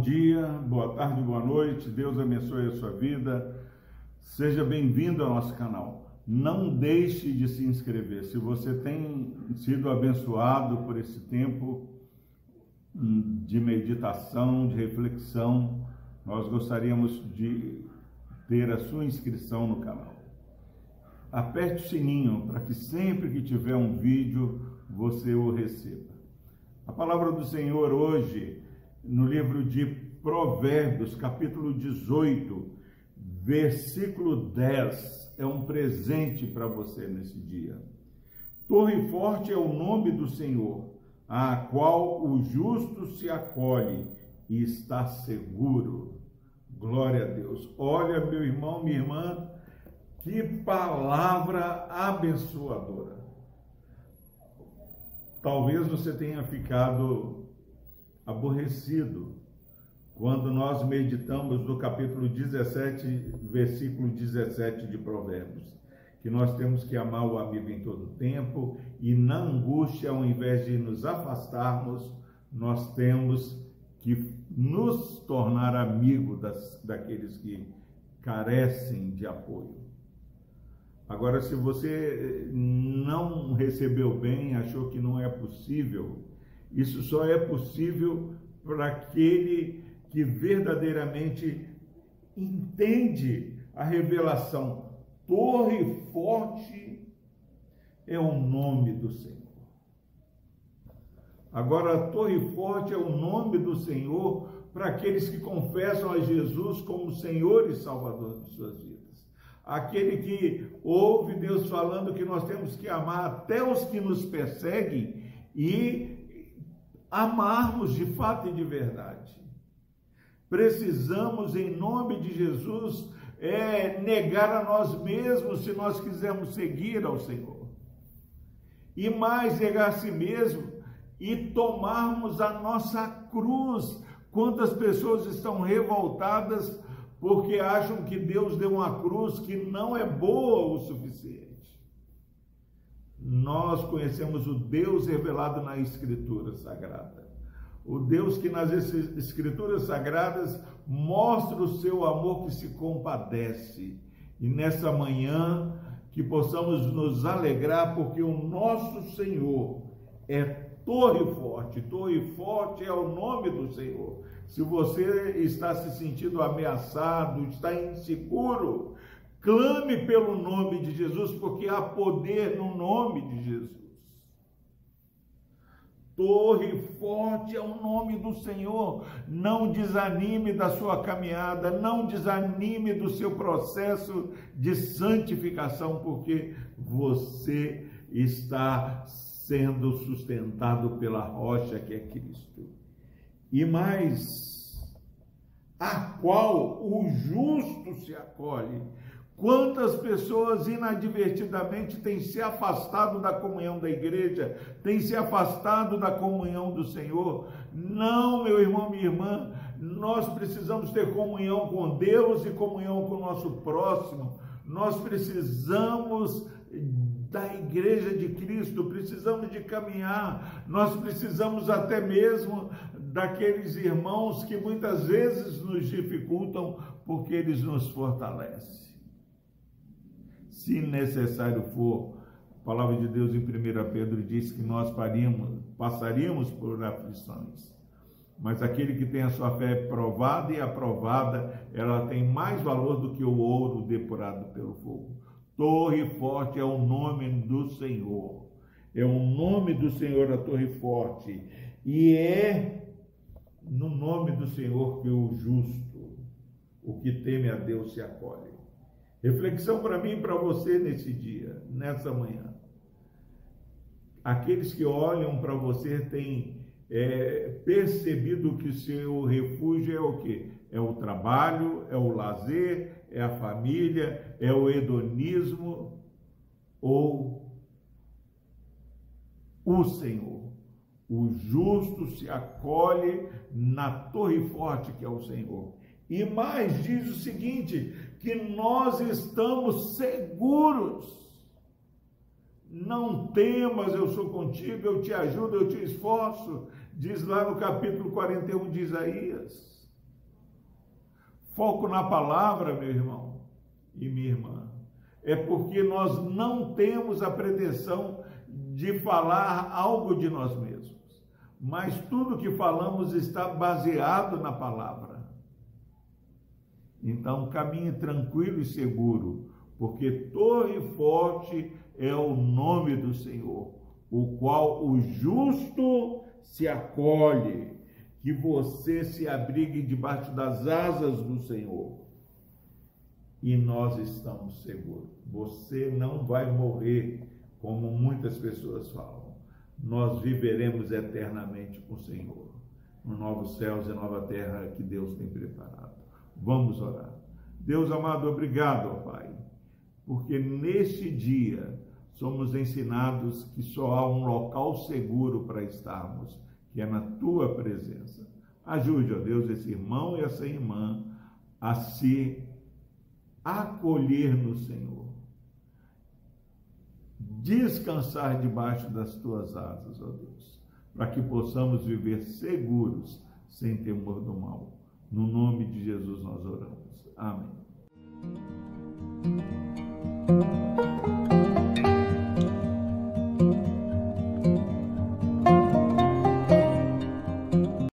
dia, boa tarde, boa noite. Deus abençoe a sua vida. Seja bem-vindo ao nosso canal. Não deixe de se inscrever. Se você tem sido abençoado por esse tempo hum, de meditação, de reflexão, nós gostaríamos de ter a sua inscrição no canal. Aperte o sininho para que sempre que tiver um vídeo você o receba. A palavra do Senhor hoje no livro de Provérbios, capítulo 18, versículo 10, é um presente para você nesse dia. Torre forte é o nome do Senhor, a qual o justo se acolhe e está seguro. Glória a Deus. Olha, meu irmão, minha irmã, que palavra abençoadora. Talvez você tenha ficado aborrecido. Quando nós meditamos no capítulo 17, versículo 17 de Provérbios, que nós temos que amar o amigo em todo tempo e na angústia, ao invés de nos afastarmos, nós temos que nos tornar amigo das, daqueles que carecem de apoio. Agora, se você não recebeu bem, achou que não é possível, isso só é possível para aquele que verdadeiramente entende a revelação. Torre forte é o nome do Senhor. Agora, Torre forte é o nome do Senhor para aqueles que confessam a Jesus como Senhor e Salvador de suas vidas. Aquele que ouve Deus falando que nós temos que amar até os que nos perseguem e amarmos de fato e de verdade. Precisamos, em nome de Jesus, é, negar a nós mesmos se nós quisermos seguir ao Senhor. E mais, negar a si mesmo e tomarmos a nossa cruz. Quantas pessoas estão revoltadas porque acham que Deus deu uma cruz que não é boa o suficiente nós conhecemos o Deus revelado na Escritura Sagrada. O Deus que nas Escrituras Sagradas mostra o seu amor que se compadece. E nessa manhã que possamos nos alegrar, porque o nosso Senhor é torre forte. Torre forte é o nome do Senhor. Se você está se sentindo ameaçado, está inseguro, Clame pelo nome de Jesus, porque há poder no nome de Jesus. Torre forte é o nome do Senhor. Não desanime da sua caminhada, não desanime do seu processo de santificação, porque você está sendo sustentado pela rocha que é Cristo. E mais, a qual o justo se acolhe Quantas pessoas inadvertidamente têm se afastado da comunhão da igreja, têm se afastado da comunhão do Senhor? Não, meu irmão, minha irmã, nós precisamos ter comunhão com Deus e comunhão com o nosso próximo. Nós precisamos da igreja de Cristo, precisamos de caminhar, nós precisamos até mesmo daqueles irmãos que muitas vezes nos dificultam, porque eles nos fortalecem se necessário for. A palavra de Deus em 1 Pedro diz que nós faríamos, passaríamos por aflições. Mas aquele que tem a sua fé provada e aprovada, ela tem mais valor do que o ouro depurado pelo fogo. Torre forte é o nome do Senhor. É o nome do Senhor a torre forte. E é no nome do Senhor que o justo, o que teme a Deus, se acolhe. Reflexão para mim e para você nesse dia, nessa manhã. Aqueles que olham para você têm é, percebido que seu refúgio é o quê? É o trabalho, é o lazer, é a família, é o hedonismo ou o Senhor. O justo se acolhe na torre forte que é o Senhor. E mais diz o seguinte: que nós estamos seguros. Não temas, eu sou contigo, eu te ajudo, eu te esforço, diz lá no capítulo 41 de Isaías. foco na palavra, meu irmão e minha irmã, é porque nós não temos a pretensão de falar algo de nós mesmos, mas tudo que falamos está baseado na palavra. Então, caminhe tranquilo e seguro, porque torre forte é o nome do Senhor, o qual o justo se acolhe, que você se abrigue debaixo das asas do Senhor. E nós estamos seguros. Você não vai morrer como muitas pessoas falam. Nós viveremos eternamente com o Senhor, no novos céus e nova terra que Deus tem preparado. Vamos orar. Deus amado, obrigado, ó Pai, porque neste dia somos ensinados que só há um local seguro para estarmos, que é na tua presença. Ajude, ó Deus, esse irmão e essa irmã a se acolher no Senhor. Descansar debaixo das tuas asas, ó Deus, para que possamos viver seguros, sem temor do mal. No nome de Jesus nós oramos. Amém.